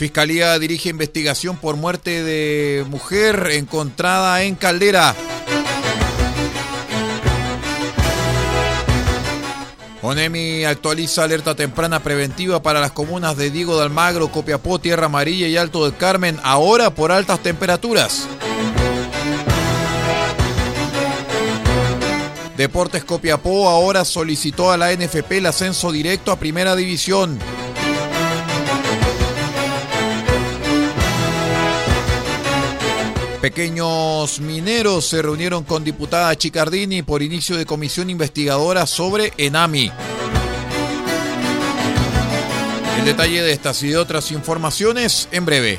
Fiscalía dirige investigación por muerte de mujer encontrada en Caldera. ONEMI actualiza alerta temprana preventiva para las comunas de Diego de Almagro, Copiapó, Tierra Amarilla y Alto del Carmen, ahora por altas temperaturas. Deportes Copiapó ahora solicitó a la NFP el ascenso directo a Primera División. Pequeños mineros se reunieron con diputada Chicardini por inicio de comisión investigadora sobre Enami. El detalle de estas y de otras informaciones en breve.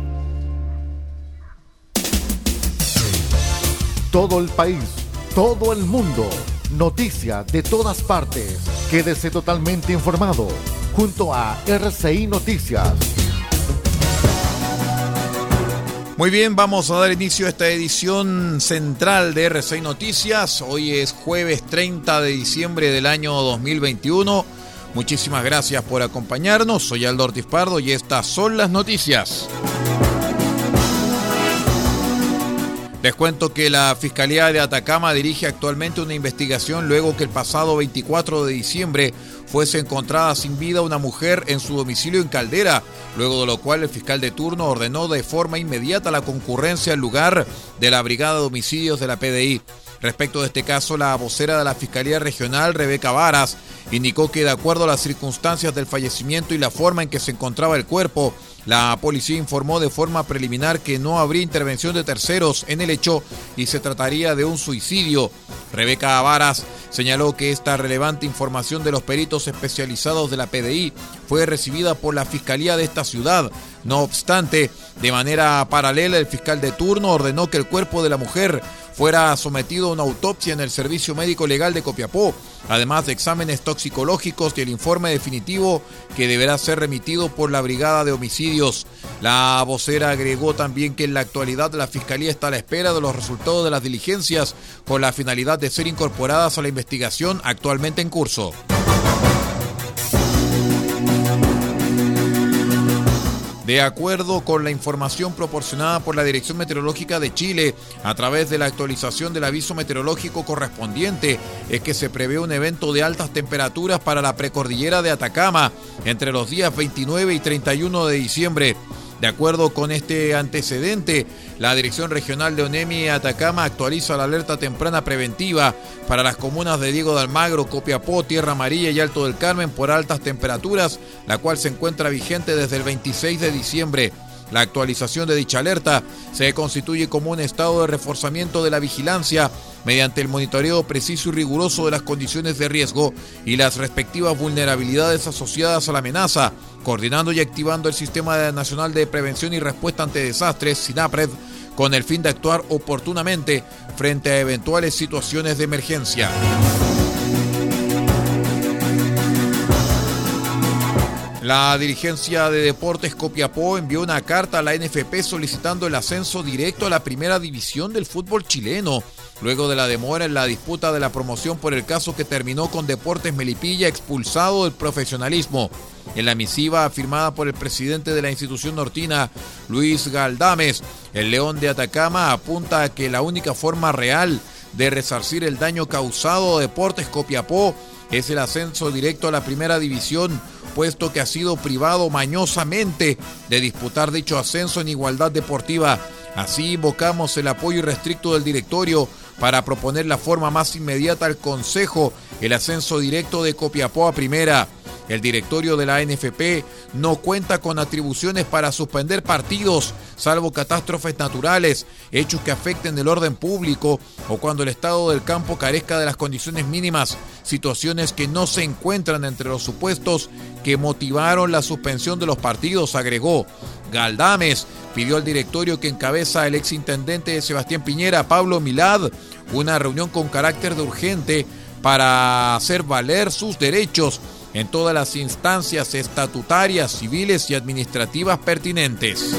Todo el país, todo el mundo, noticias de todas partes. Quédese totalmente informado junto a RCI Noticias. Muy bien, vamos a dar inicio a esta edición central de RCI Noticias. Hoy es jueves 30 de diciembre del año 2021. Muchísimas gracias por acompañarnos. Soy Aldo Ortiz Pardo y estas son las noticias. Les cuento que la Fiscalía de Atacama dirige actualmente una investigación luego que el pasado 24 de diciembre fuese encontrada sin vida una mujer en su domicilio en Caldera, luego de lo cual el fiscal de turno ordenó de forma inmediata la concurrencia al lugar de la Brigada de Homicidios de la PDI. Respecto de este caso, la vocera de la Fiscalía Regional, Rebeca Varas, indicó que de acuerdo a las circunstancias del fallecimiento y la forma en que se encontraba el cuerpo, la policía informó de forma preliminar que no habría intervención de terceros en el hecho y se trataría de un suicidio. Rebeca Varas señaló que esta relevante información de los peritos especializados de la PDI fue recibida por la Fiscalía de esta ciudad. No obstante, de manera paralela, el fiscal de turno ordenó que el cuerpo de la mujer fuera sometido a una autopsia en el Servicio Médico Legal de Copiapó, además de exámenes toxicológicos y el informe definitivo que deberá ser remitido por la Brigada de Homicidios. La vocera agregó también que en la actualidad la Fiscalía está a la espera de los resultados de las diligencias con la finalidad de ser incorporadas a la investigación actualmente en curso. De acuerdo con la información proporcionada por la Dirección Meteorológica de Chile a través de la actualización del aviso meteorológico correspondiente, es que se prevé un evento de altas temperaturas para la precordillera de Atacama entre los días 29 y 31 de diciembre. De acuerdo con este antecedente, la Dirección Regional de ONEMI Atacama actualiza la alerta temprana preventiva para las comunas de Diego de Almagro, Copiapó, Tierra Amarilla y Alto del Carmen por altas temperaturas, la cual se encuentra vigente desde el 26 de diciembre. La actualización de dicha alerta se constituye como un estado de reforzamiento de la vigilancia mediante el monitoreo preciso y riguroso de las condiciones de riesgo y las respectivas vulnerabilidades asociadas a la amenaza, coordinando y activando el Sistema Nacional de Prevención y Respuesta ante Desastres, SINAPRED, con el fin de actuar oportunamente frente a eventuales situaciones de emergencia. La dirigencia de Deportes Copiapó envió una carta a la NFP solicitando el ascenso directo a la primera división del fútbol chileno, luego de la demora en la disputa de la promoción por el caso que terminó con Deportes Melipilla expulsado del profesionalismo. En la misiva firmada por el presidente de la institución nortina, Luis Galdames, el León de Atacama apunta a que la única forma real de resarcir el daño causado a Deportes Copiapó es el ascenso directo a la primera división puesto que ha sido privado mañosamente de disputar dicho ascenso en igualdad deportiva. Así invocamos el apoyo irrestricto del directorio para proponer la forma más inmediata al Consejo el ascenso directo de Copiapó a primera. El directorio de la NFP no cuenta con atribuciones para suspender partidos, salvo catástrofes naturales, hechos que afecten el orden público o cuando el estado del campo carezca de las condiciones mínimas, situaciones que no se encuentran entre los supuestos que motivaron la suspensión de los partidos, agregó. Galdames pidió al directorio que encabeza el exintendente de Sebastián Piñera, Pablo Milad, una reunión con carácter de urgente para hacer valer sus derechos en todas las instancias estatutarias, civiles y administrativas pertinentes.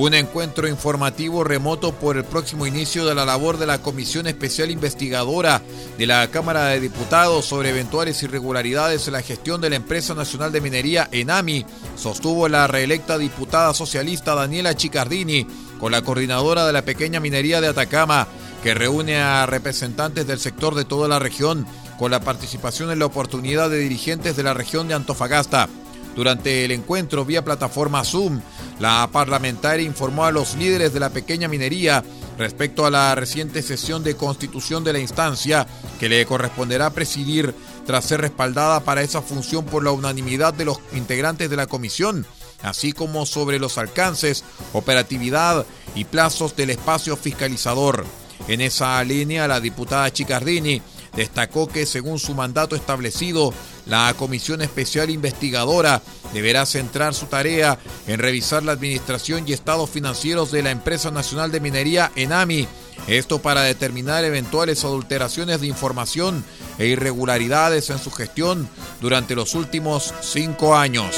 Un encuentro informativo remoto por el próximo inicio de la labor de la Comisión Especial Investigadora de la Cámara de Diputados sobre eventuales irregularidades en la gestión de la Empresa Nacional de Minería ENAMI, sostuvo la reelecta diputada socialista Daniela Chicardini con la coordinadora de la pequeña minería de Atacama, que reúne a representantes del sector de toda la región, con la participación en la oportunidad de dirigentes de la región de Antofagasta. Durante el encuentro vía plataforma Zoom, la parlamentaria informó a los líderes de la pequeña minería respecto a la reciente sesión de constitución de la instancia que le corresponderá presidir tras ser respaldada para esa función por la unanimidad de los integrantes de la comisión, así como sobre los alcances, operatividad y plazos del espacio fiscalizador. En esa línea, la diputada Chicardini destacó que según su mandato establecido, la Comisión Especial Investigadora deberá centrar su tarea en revisar la administración y estados financieros de la Empresa Nacional de Minería ENAMI, esto para determinar eventuales adulteraciones de información e irregularidades en su gestión durante los últimos cinco años.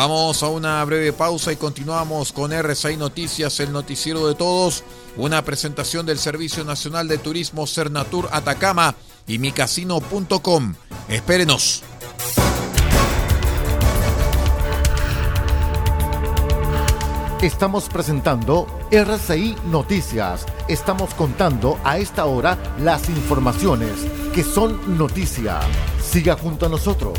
Vamos a una breve pausa y continuamos con RCI Noticias, el noticiero de todos, una presentación del Servicio Nacional de Turismo Cernatur Atacama y micasino.com. Espérenos. Estamos presentando RCI Noticias. Estamos contando a esta hora las informaciones que son noticia. Siga junto a nosotros.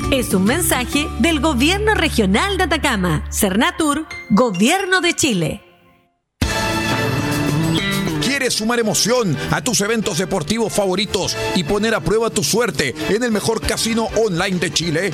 Es un mensaje del Gobierno Regional de Atacama, Cernatur, Gobierno de Chile. ¿Quieres sumar emoción a tus eventos deportivos favoritos y poner a prueba tu suerte en el mejor casino online de Chile?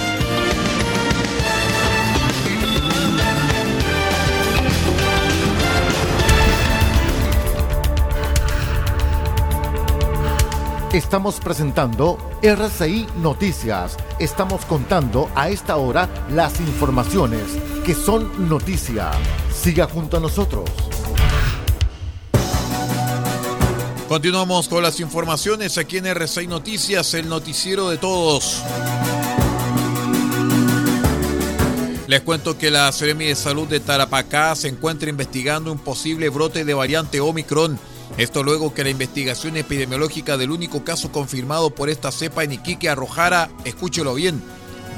Estamos presentando RCI Noticias. Estamos contando a esta hora las informaciones que son noticia. Siga junto a nosotros. Continuamos con las informaciones aquí en RCI Noticias, el noticiero de todos. Les cuento que la Seremi de Salud de Tarapacá se encuentra investigando un posible brote de variante Omicron esto luego que la investigación epidemiológica del único caso confirmado por esta cepa en Iquique arrojara, escúchelo bien,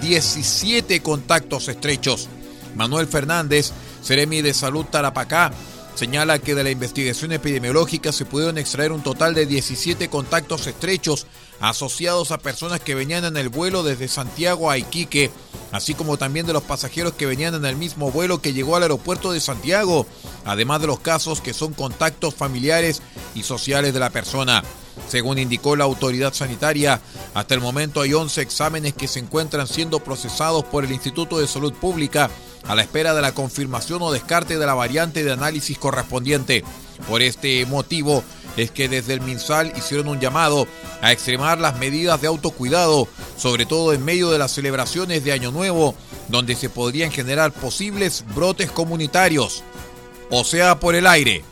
17 contactos estrechos. Manuel Fernández, Ceremi de Salud Tarapacá, señala que de la investigación epidemiológica se pudieron extraer un total de 17 contactos estrechos asociados a personas que venían en el vuelo desde Santiago a Iquique, así como también de los pasajeros que venían en el mismo vuelo que llegó al aeropuerto de Santiago, además de los casos que son contactos familiares y sociales de la persona. Según indicó la autoridad sanitaria, hasta el momento hay 11 exámenes que se encuentran siendo procesados por el Instituto de Salud Pública a la espera de la confirmación o descarte de la variante de análisis correspondiente. Por este motivo es que desde el MinSal hicieron un llamado a extremar las medidas de autocuidado, sobre todo en medio de las celebraciones de Año Nuevo, donde se podrían generar posibles brotes comunitarios, o sea, por el aire.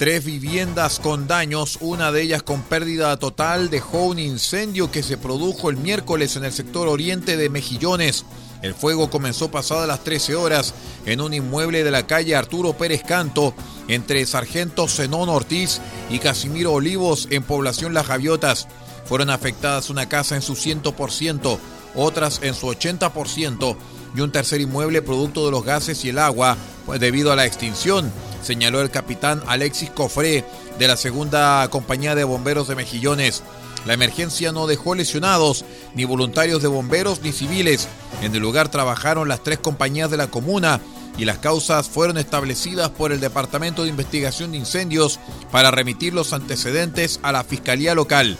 Tres viviendas con daños, una de ellas con pérdida total, dejó un incendio que se produjo el miércoles en el sector oriente de Mejillones. El fuego comenzó pasadas las 13 horas en un inmueble de la calle Arturo Pérez Canto, entre Sargento Zenón Ortiz y Casimiro Olivos en población Las Javiotas. Fueron afectadas una casa en su 100%, otras en su 80% y un tercer inmueble producto de los gases y el agua pues, debido a la extinción señaló el capitán Alexis Cofré de la segunda compañía de bomberos de Mejillones. La emergencia no dejó lesionados, ni voluntarios de bomberos ni civiles. En el lugar trabajaron las tres compañías de la comuna y las causas fueron establecidas por el Departamento de Investigación de Incendios para remitir los antecedentes a la Fiscalía Local.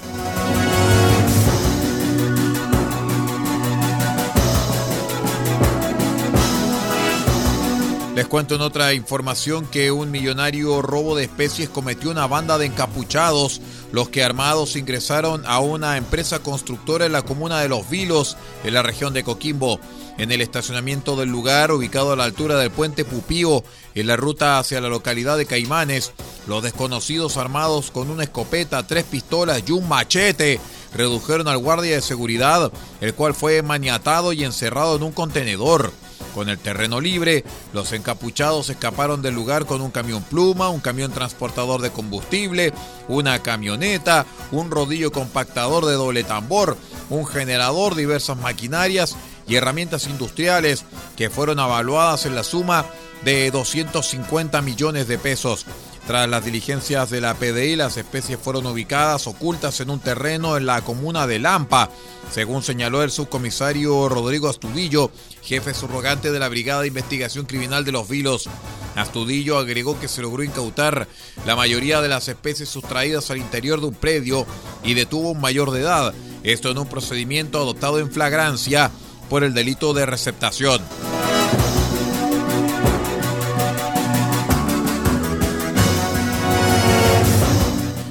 Les cuento en otra información que un millonario robo de especies cometió una banda de encapuchados, los que armados ingresaron a una empresa constructora en la comuna de Los Vilos, en la región de Coquimbo. En el estacionamiento del lugar, ubicado a la altura del puente Pupío, en la ruta hacia la localidad de Caimanes, los desconocidos armados con una escopeta, tres pistolas y un machete redujeron al guardia de seguridad, el cual fue maniatado y encerrado en un contenedor. Con el terreno libre, los encapuchados escaparon del lugar con un camión pluma, un camión transportador de combustible, una camioneta, un rodillo compactador de doble tambor, un generador, diversas maquinarias y herramientas industriales que fueron evaluadas en la suma de 250 millones de pesos. Tras las diligencias de la PDI, las especies fueron ubicadas ocultas en un terreno en la comuna de Lampa, según señaló el subcomisario Rodrigo Astudillo, jefe subrogante de la Brigada de Investigación Criminal de los Vilos. Astudillo agregó que se logró incautar la mayoría de las especies sustraídas al interior de un predio y detuvo un mayor de edad, esto en un procedimiento adoptado en flagrancia por el delito de receptación.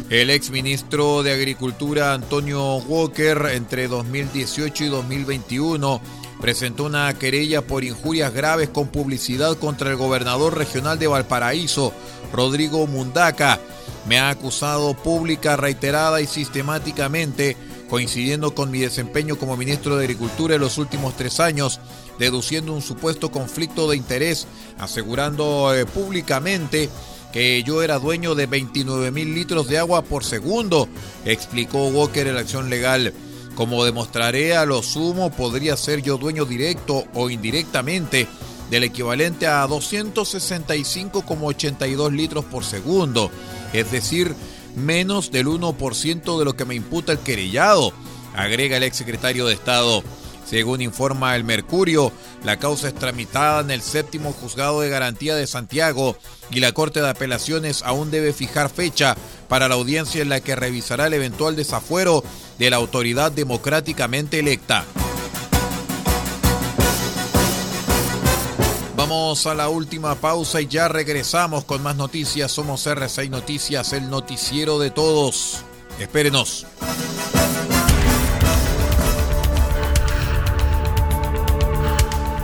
El exministro de Agricultura Antonio Walker entre 2018 y 2021 presentó una querella por injurias graves con publicidad contra el gobernador regional de Valparaíso, Rodrigo Mundaca. Me ha acusado pública, reiterada y sistemáticamente, coincidiendo con mi desempeño como ministro de Agricultura en los últimos tres años, deduciendo un supuesto conflicto de interés, asegurando eh, públicamente que yo era dueño de 29 mil litros de agua por segundo, explicó Walker en la acción legal. Como demostraré a lo sumo, podría ser yo dueño directo o indirectamente del equivalente a 265,82 litros por segundo, es decir, menos del 1% de lo que me imputa el querellado, agrega el exsecretario de Estado. Según informa el Mercurio, la causa es tramitada en el séptimo juzgado de garantía de Santiago y la Corte de Apelaciones aún debe fijar fecha para la audiencia en la que revisará el eventual desafuero de la autoridad democráticamente electa. Vamos a la última pausa y ya regresamos con más noticias. Somos R6 Noticias, el noticiero de todos. Espérenos.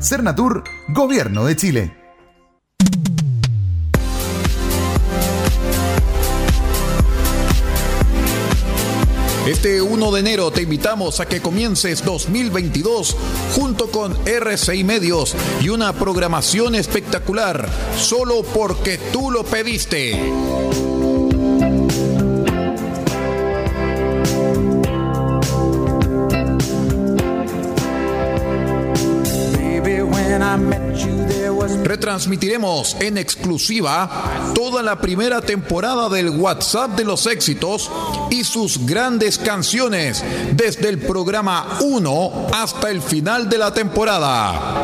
Cernatur, Gobierno de Chile. Este 1 de enero te invitamos a que comiences 2022 junto con RCI Medios y una programación espectacular, solo porque tú lo pediste. Retransmitiremos en exclusiva toda la primera temporada del WhatsApp de los éxitos y sus grandes canciones desde el programa 1 hasta el final de la temporada.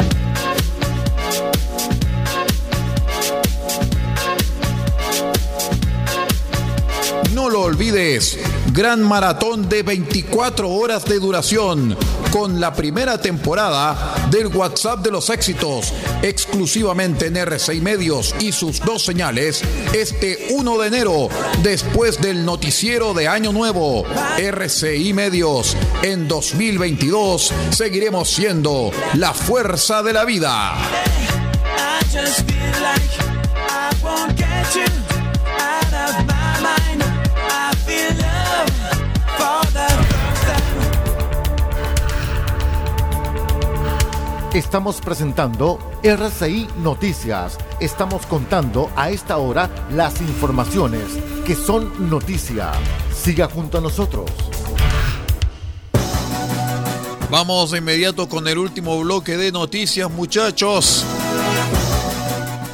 No lo olvides, gran maratón de 24 horas de duración con la primera temporada del WhatsApp de los éxitos, exclusivamente en R6 Medios y sus dos señales, este 1 de enero, después del noticiero de Año Nuevo. RCI Medios, en 2022 seguiremos siendo la fuerza de la vida. Estamos presentando RCI Noticias. Estamos contando a esta hora las informaciones que son noticia. Siga junto a nosotros. Vamos de inmediato con el último bloque de noticias, muchachos.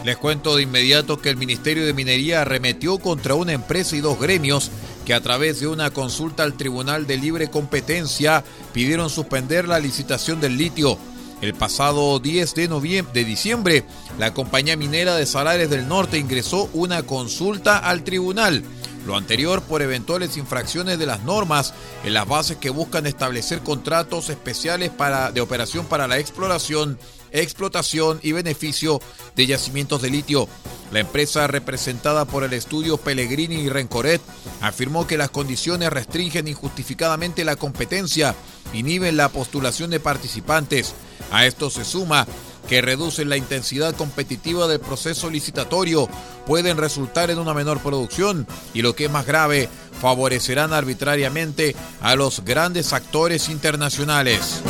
Les cuento de inmediato que el Ministerio de Minería arremetió contra una empresa y dos gremios que a través de una consulta al Tribunal de Libre Competencia pidieron suspender la licitación del litio. El pasado 10 de, noviembre, de diciembre, la compañía minera de Salares del Norte ingresó una consulta al tribunal. Lo anterior por eventuales infracciones de las normas en las bases que buscan establecer contratos especiales de operación para la exploración, explotación y beneficio de yacimientos de litio. La empresa representada por el estudio Pellegrini y Rencoret afirmó que las condiciones restringen injustificadamente la competencia, inhiben la postulación de participantes, a esto se suma que reducen la intensidad competitiva del proceso licitatorio, pueden resultar en una menor producción y lo que es más grave, favorecerán arbitrariamente a los grandes actores internacionales.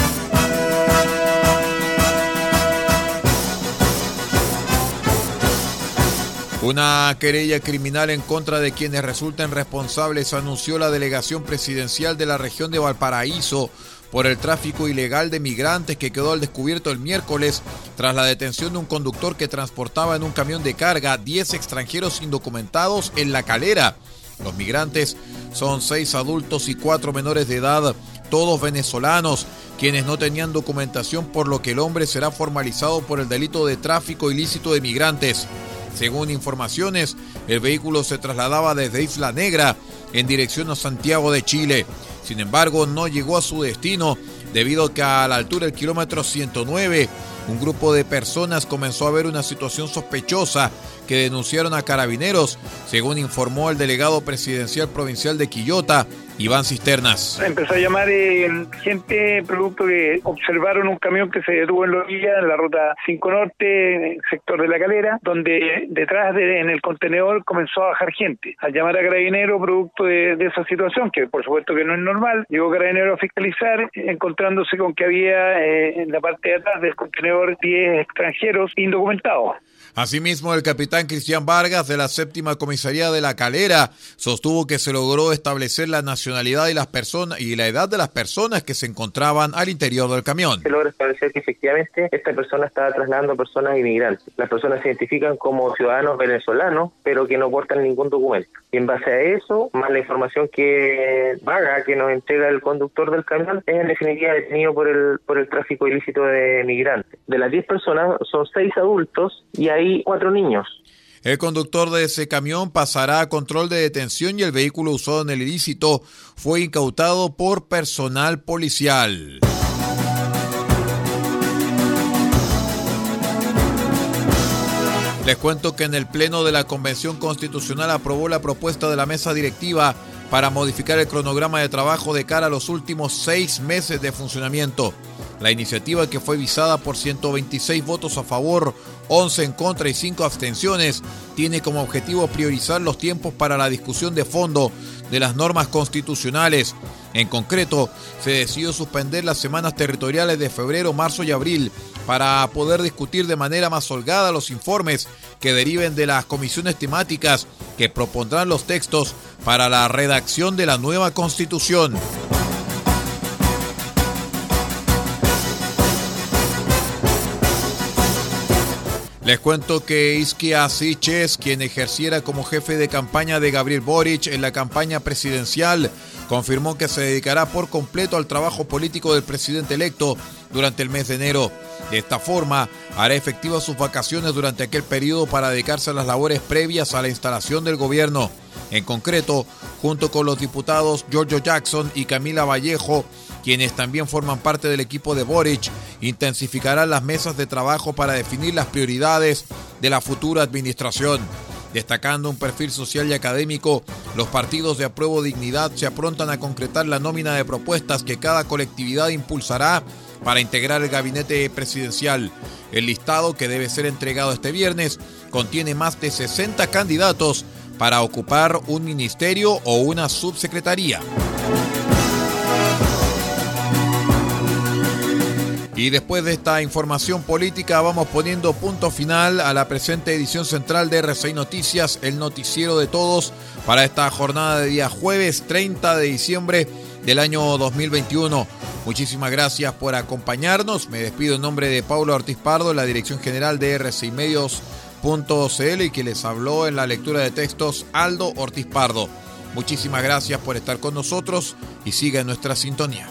Una querella criminal en contra de quienes resulten responsables anunció la delegación presidencial de la región de Valparaíso por el tráfico ilegal de migrantes que quedó al descubierto el miércoles tras la detención de un conductor que transportaba en un camión de carga 10 extranjeros indocumentados en la calera. Los migrantes son seis adultos y cuatro menores de edad, todos venezolanos, quienes no tenían documentación por lo que el hombre será formalizado por el delito de tráfico ilícito de migrantes. Según informaciones, el vehículo se trasladaba desde Isla Negra en dirección a Santiago de Chile. Sin embargo, no llegó a su destino debido a que a la altura del kilómetro 109 un grupo de personas comenzó a ver una situación sospechosa que denunciaron a carabineros, según informó el delegado presidencial provincial de Quillota, Iván Cisternas. Empezó a llamar eh, gente producto que observaron un camión que se detuvo en la orilla, en la ruta 5 Norte, sector de la calera, donde detrás de, en el contenedor comenzó a bajar gente. Al llamar a Carabinero producto de, esa situación, que por supuesto que no es normal, llegó Carabinero a fiscalizar, encontrándose con que había eh, en la parte de atrás del contenedor 10 extranjeros indocumentados. Asimismo, el capitán Cristian Vargas de la séptima comisaría de La Calera sostuvo que se logró establecer la nacionalidad y las personas y la edad de las personas que se encontraban al interior del camión. Se logra establecer que efectivamente esta persona estaba trasladando personas inmigrantes. Las personas se identifican como ciudadanos venezolanos, pero que no portan ningún documento. Y en base a eso, más la información que vaga, que nos entrega el conductor del camión, es en definitiva detenido por el, por el tráfico ilícito de migrantes. De las 10 personas, son 6 adultos y cuatro niños. El conductor de ese camión pasará a control de detención y el vehículo usado en el ilícito fue incautado por personal policial. Les cuento que en el Pleno de la Convención Constitucional aprobó la propuesta de la mesa directiva para modificar el cronograma de trabajo de cara a los últimos seis meses de funcionamiento. La iniciativa que fue visada por 126 votos a favor, 11 en contra y 5 abstenciones, tiene como objetivo priorizar los tiempos para la discusión de fondo de las normas constitucionales. En concreto, se decidió suspender las semanas territoriales de febrero, marzo y abril para poder discutir de manera más holgada los informes que deriven de las comisiones temáticas que propondrán los textos para la redacción de la nueva constitución. Les cuento que Iskia Siches, quien ejerciera como jefe de campaña de Gabriel Boric en la campaña presidencial, confirmó que se dedicará por completo al trabajo político del presidente electo durante el mes de enero. De esta forma, hará efectivas sus vacaciones durante aquel periodo para dedicarse a las labores previas a la instalación del gobierno. En concreto, junto con los diputados Giorgio Jackson y Camila Vallejo, quienes también forman parte del equipo de Boric, intensificarán las mesas de trabajo para definir las prioridades de la futura administración. Destacando un perfil social y académico, los partidos de apruebo dignidad se aprontan a concretar la nómina de propuestas que cada colectividad impulsará para integrar el gabinete presidencial. El listado, que debe ser entregado este viernes, contiene más de 60 candidatos para ocupar un ministerio o una subsecretaría. Y después de esta información política vamos poniendo punto final a la presente edición central de R6 Noticias, el noticiero de todos para esta jornada de día jueves 30 de diciembre del año 2021. Muchísimas gracias por acompañarnos. Me despido en nombre de Paulo Ortiz Pardo, la dirección general de R6 Medios.cl y que les habló en la lectura de textos Aldo Ortiz Pardo. Muchísimas gracias por estar con nosotros y siga en nuestra sintonía.